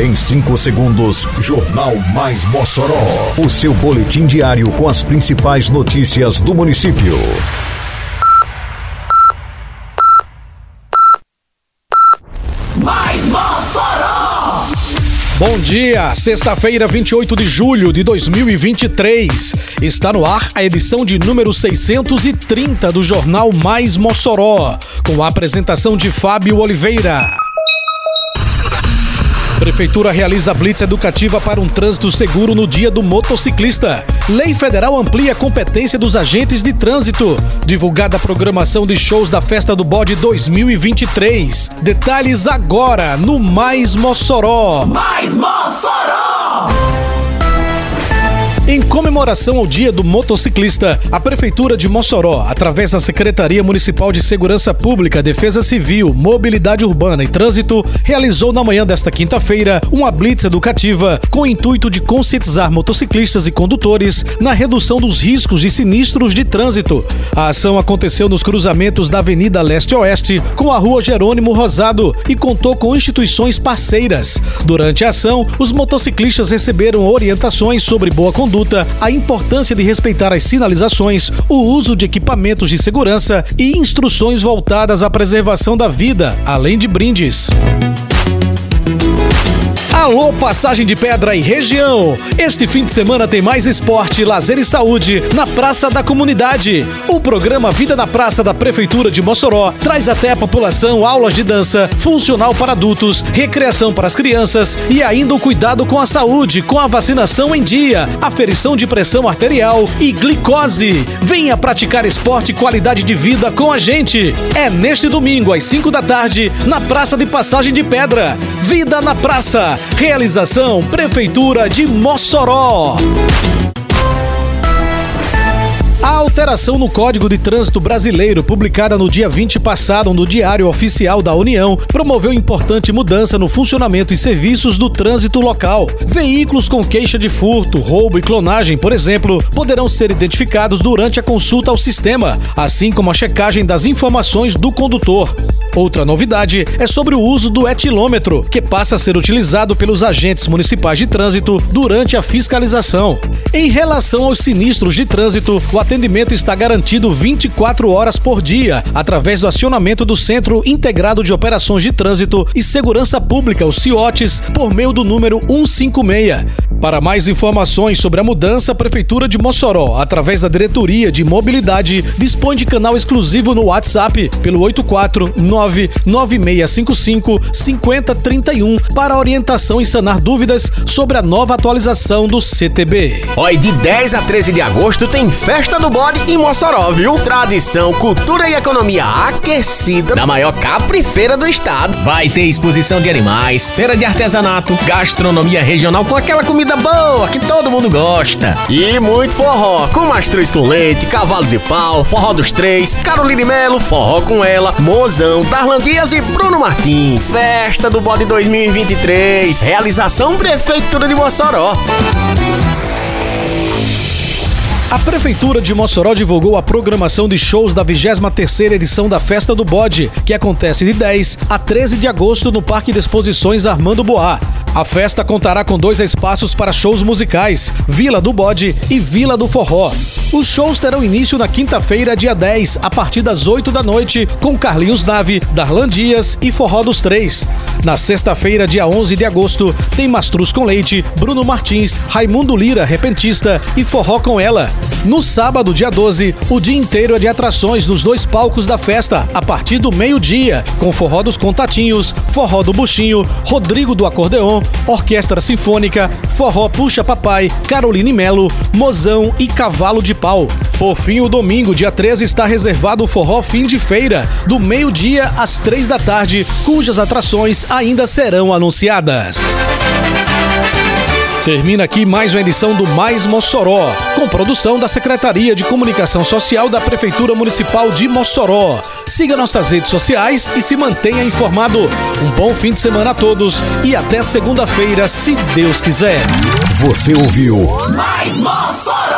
Em 5 segundos, Jornal Mais Mossoró. O seu boletim diário com as principais notícias do município. Mais Mossoró! Bom dia, sexta-feira, 28 de julho de 2023. Está no ar a edição de número 630 do Jornal Mais Mossoró, com a apresentação de Fábio Oliveira. Prefeitura realiza blitz educativa para um trânsito seguro no dia do motociclista. Lei federal amplia a competência dos agentes de trânsito. Divulgada a programação de shows da Festa do Bode 2023. Detalhes agora no Mais Mossoró. Mais Mossoró! Em comemoração ao Dia do Motociclista, a Prefeitura de Mossoró, através da Secretaria Municipal de Segurança Pública, Defesa Civil, Mobilidade Urbana e Trânsito, realizou na manhã desta quinta-feira uma blitz educativa com o intuito de conscientizar motociclistas e condutores na redução dos riscos de sinistros de trânsito. A ação aconteceu nos cruzamentos da Avenida Leste-Oeste com a Rua Jerônimo Rosado e contou com instituições parceiras. Durante a ação, os motociclistas receberam orientações sobre boa conduta a importância de respeitar as sinalizações, o uso de equipamentos de segurança e instruções voltadas à preservação da vida, além de brindes. Alô, passagem de pedra e região. Este fim de semana tem mais esporte, lazer e saúde na Praça da Comunidade. O programa Vida na Praça da Prefeitura de Mossoró traz até a população aulas de dança, funcional para adultos, recreação para as crianças e ainda o cuidado com a saúde, com a vacinação em dia, aferição de pressão arterial e glicose. Venha praticar esporte e qualidade de vida com a gente. É neste domingo às 5 da tarde na Praça de Passagem de Pedra. Vida na Praça. Realização Prefeitura de Mossoró. A alteração no Código de Trânsito Brasileiro, publicada no dia 20 passado no Diário Oficial da União, promoveu importante mudança no funcionamento e serviços do trânsito local. Veículos com queixa de furto, roubo e clonagem, por exemplo, poderão ser identificados durante a consulta ao sistema, assim como a checagem das informações do condutor. Outra novidade é sobre o uso do etilômetro, que passa a ser utilizado pelos agentes municipais de trânsito durante a fiscalização. Em relação aos sinistros de trânsito, o atendimento está garantido 24 horas por dia, através do acionamento do Centro Integrado de Operações de Trânsito e Segurança Pública, o CIOTES, por meio do número 156. Para mais informações sobre a mudança, a Prefeitura de Mossoró, através da Diretoria de Mobilidade, dispõe de canal exclusivo no WhatsApp pelo 849-9655-5031 para orientação e sanar dúvidas sobre a nova atualização do CTB. Oi, de 10 a 13 de agosto tem Festa do Bode em Mossoró, viu? Tradição, cultura e economia aquecida na maior caprifeira do estado. Vai ter exposição de animais, feira de artesanato, gastronomia regional com aquela comida boa que todo mundo gosta. E muito forró, com mastruz com leite, cavalo de pau, forró dos três, Caroline Melo, forró com ela, Mozão, Darlan Dias e Bruno Martins. Festa do Bode 2023, realização Prefeitura de Mossoró. A Prefeitura de Mossoró divulgou a programação de shows da 23ª edição da Festa do Bode, que acontece de 10 a 13 de agosto no Parque de Exposições Armando Boá. A festa contará com dois espaços para shows musicais, Vila do Bode e Vila do Forró. Os shows terão início na quinta-feira, dia 10, a partir das 8 da noite, com Carlinhos Nave, Darlan Dias e Forró dos Três. Na sexta-feira, dia 11 de agosto, tem Mastruz com Leite, Bruno Martins, Raimundo Lira, Repentista e Forró com Ela. No sábado, dia 12, o dia inteiro é de atrações nos dois palcos da festa, a partir do meio-dia, com Forró dos Contatinhos, Forró do Buchinho, Rodrigo do Acordeon, Orquestra Sinfônica, Forró Puxa Papai, Caroline Melo, Mozão e Cavalo de Pau. Por fim, o domingo, dia 13, está reservado o Forró Fim de Feira, do meio-dia às três da tarde, cujas atrações ainda serão anunciadas. Termina aqui mais uma edição do Mais Mossoró, com produção da Secretaria de Comunicação Social da Prefeitura Municipal de Mossoró. Siga nossas redes sociais e se mantenha informado. Um bom fim de semana a todos e até segunda-feira, se Deus quiser. Você ouviu Mais Mossoró!